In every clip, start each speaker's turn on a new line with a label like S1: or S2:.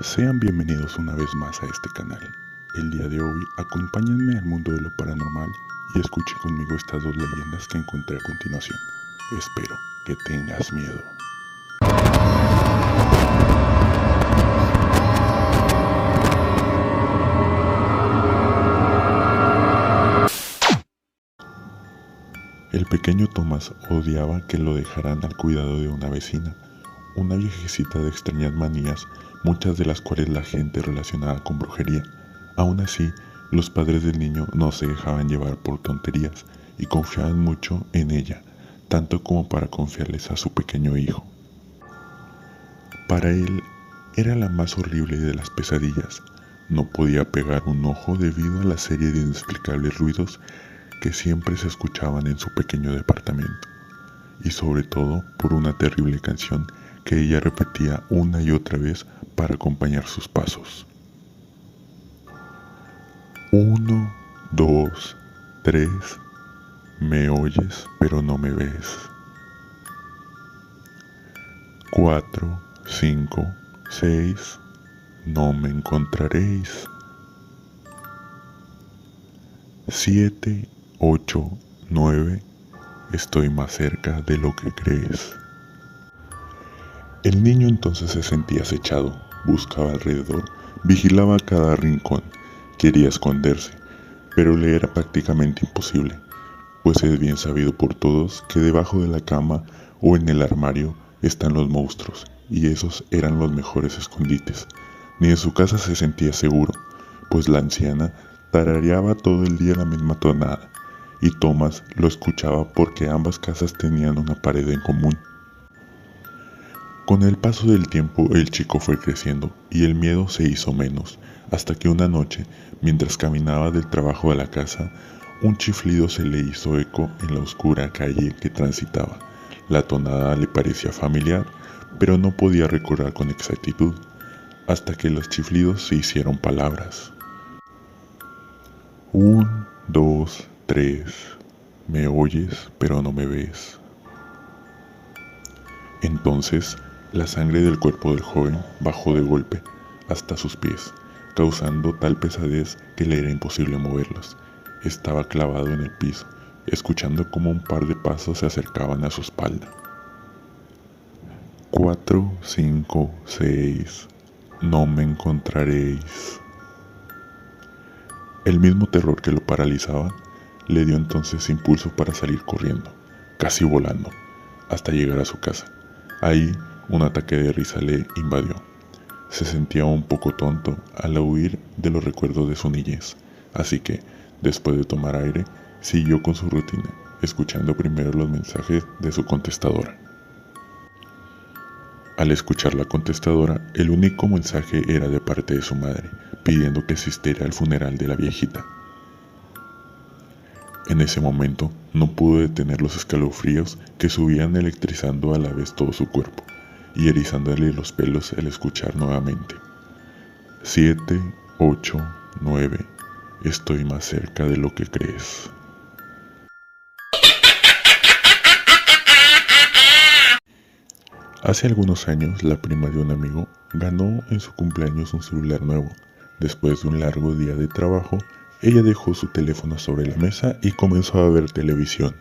S1: Sean bienvenidos una vez más a este canal. El día de hoy acompáñenme al mundo de lo paranormal y escuche conmigo estas dos leyendas que encontré a continuación. Espero que tengas miedo. El pequeño Tomás odiaba que lo dejaran al cuidado de una vecina, una viejecita de extrañas manías, muchas de las cuales la gente relacionaba con brujería. Aún así, los padres del niño no se dejaban llevar por tonterías y confiaban mucho en ella, tanto como para confiarles a su pequeño hijo. Para él era la más horrible de las pesadillas. No podía pegar un ojo debido a la serie de inexplicables ruidos que siempre se escuchaban en su pequeño departamento, y sobre todo por una terrible canción que ella repetía una y otra vez para acompañar sus pasos. Uno, dos, tres, me oyes pero no me ves. Cuatro, cinco, seis, no me encontraréis. Siete, ocho, nueve, estoy más cerca de lo que crees. El niño entonces se sentía acechado, buscaba alrededor, vigilaba cada rincón, quería esconderse, pero le era prácticamente imposible, pues es bien sabido por todos que debajo de la cama o en el armario están los monstruos, y esos eran los mejores escondites. Ni en su casa se sentía seguro, pues la anciana tarareaba todo el día la misma tonada, y Thomas lo escuchaba porque ambas casas tenían una pared en común. Con el paso del tiempo el chico fue creciendo y el miedo se hizo menos, hasta que una noche, mientras caminaba del trabajo a la casa, un chiflido se le hizo eco en la oscura calle que transitaba. La tonada le parecía familiar, pero no podía recordar con exactitud, hasta que los chiflidos se hicieron palabras. Un, dos, tres. Me oyes, pero no me ves. Entonces la sangre del cuerpo del joven bajó de golpe hasta sus pies, causando tal pesadez que le era imposible moverlos. Estaba clavado en el piso, escuchando como un par de pasos se acercaban a su espalda. Cuatro, cinco, seis. No me encontraréis. El mismo terror que lo paralizaba le dio entonces impulso para salir corriendo, casi volando, hasta llegar a su casa. Ahí un ataque de risa le invadió. Se sentía un poco tonto al huir de los recuerdos de su niñez, así que, después de tomar aire, siguió con su rutina, escuchando primero los mensajes de su contestadora. Al escuchar la contestadora, el único mensaje era de parte de su madre, pidiendo que asistiera al funeral de la viejita. En ese momento no pudo detener los escalofríos que subían electrizando a la vez todo su cuerpo y erizándole los pelos al escuchar nuevamente. Siete, ocho, nueve. Estoy más cerca de lo que crees. Hace algunos años, la prima de un amigo ganó en su cumpleaños un celular nuevo. Después de un largo día de trabajo, ella dejó su teléfono sobre la mesa y comenzó a ver televisión.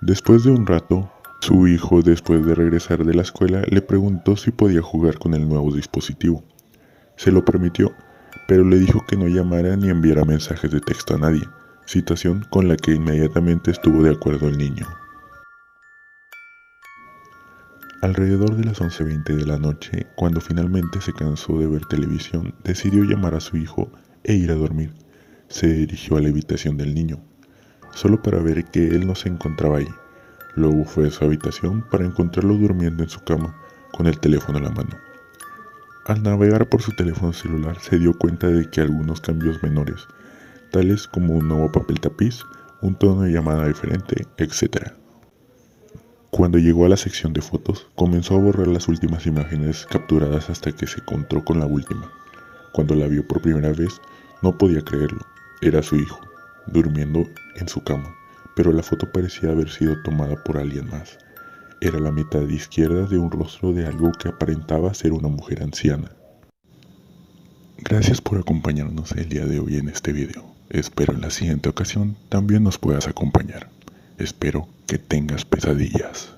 S1: Después de un rato, su hijo, después de regresar de la escuela, le preguntó si podía jugar con el nuevo dispositivo. Se lo permitió, pero le dijo que no llamara ni enviara mensajes de texto a nadie, situación con la que inmediatamente estuvo de acuerdo el niño. Alrededor de las 11.20 de la noche, cuando finalmente se cansó de ver televisión, decidió llamar a su hijo e ir a dormir. Se dirigió a la habitación del niño, solo para ver que él no se encontraba ahí. Luego fue a su habitación para encontrarlo durmiendo en su cama con el teléfono en la mano. Al navegar por su teléfono celular se dio cuenta de que algunos cambios menores, tales como un nuevo papel tapiz, un tono de llamada diferente, etc. Cuando llegó a la sección de fotos, comenzó a borrar las últimas imágenes capturadas hasta que se encontró con la última. Cuando la vio por primera vez, no podía creerlo. Era su hijo, durmiendo en su cama pero la foto parecía haber sido tomada por alguien más. Era la mitad izquierda de un rostro de algo que aparentaba ser una mujer anciana. Gracias por acompañarnos el día de hoy en este video. Espero en la siguiente ocasión también nos puedas acompañar. Espero que tengas pesadillas.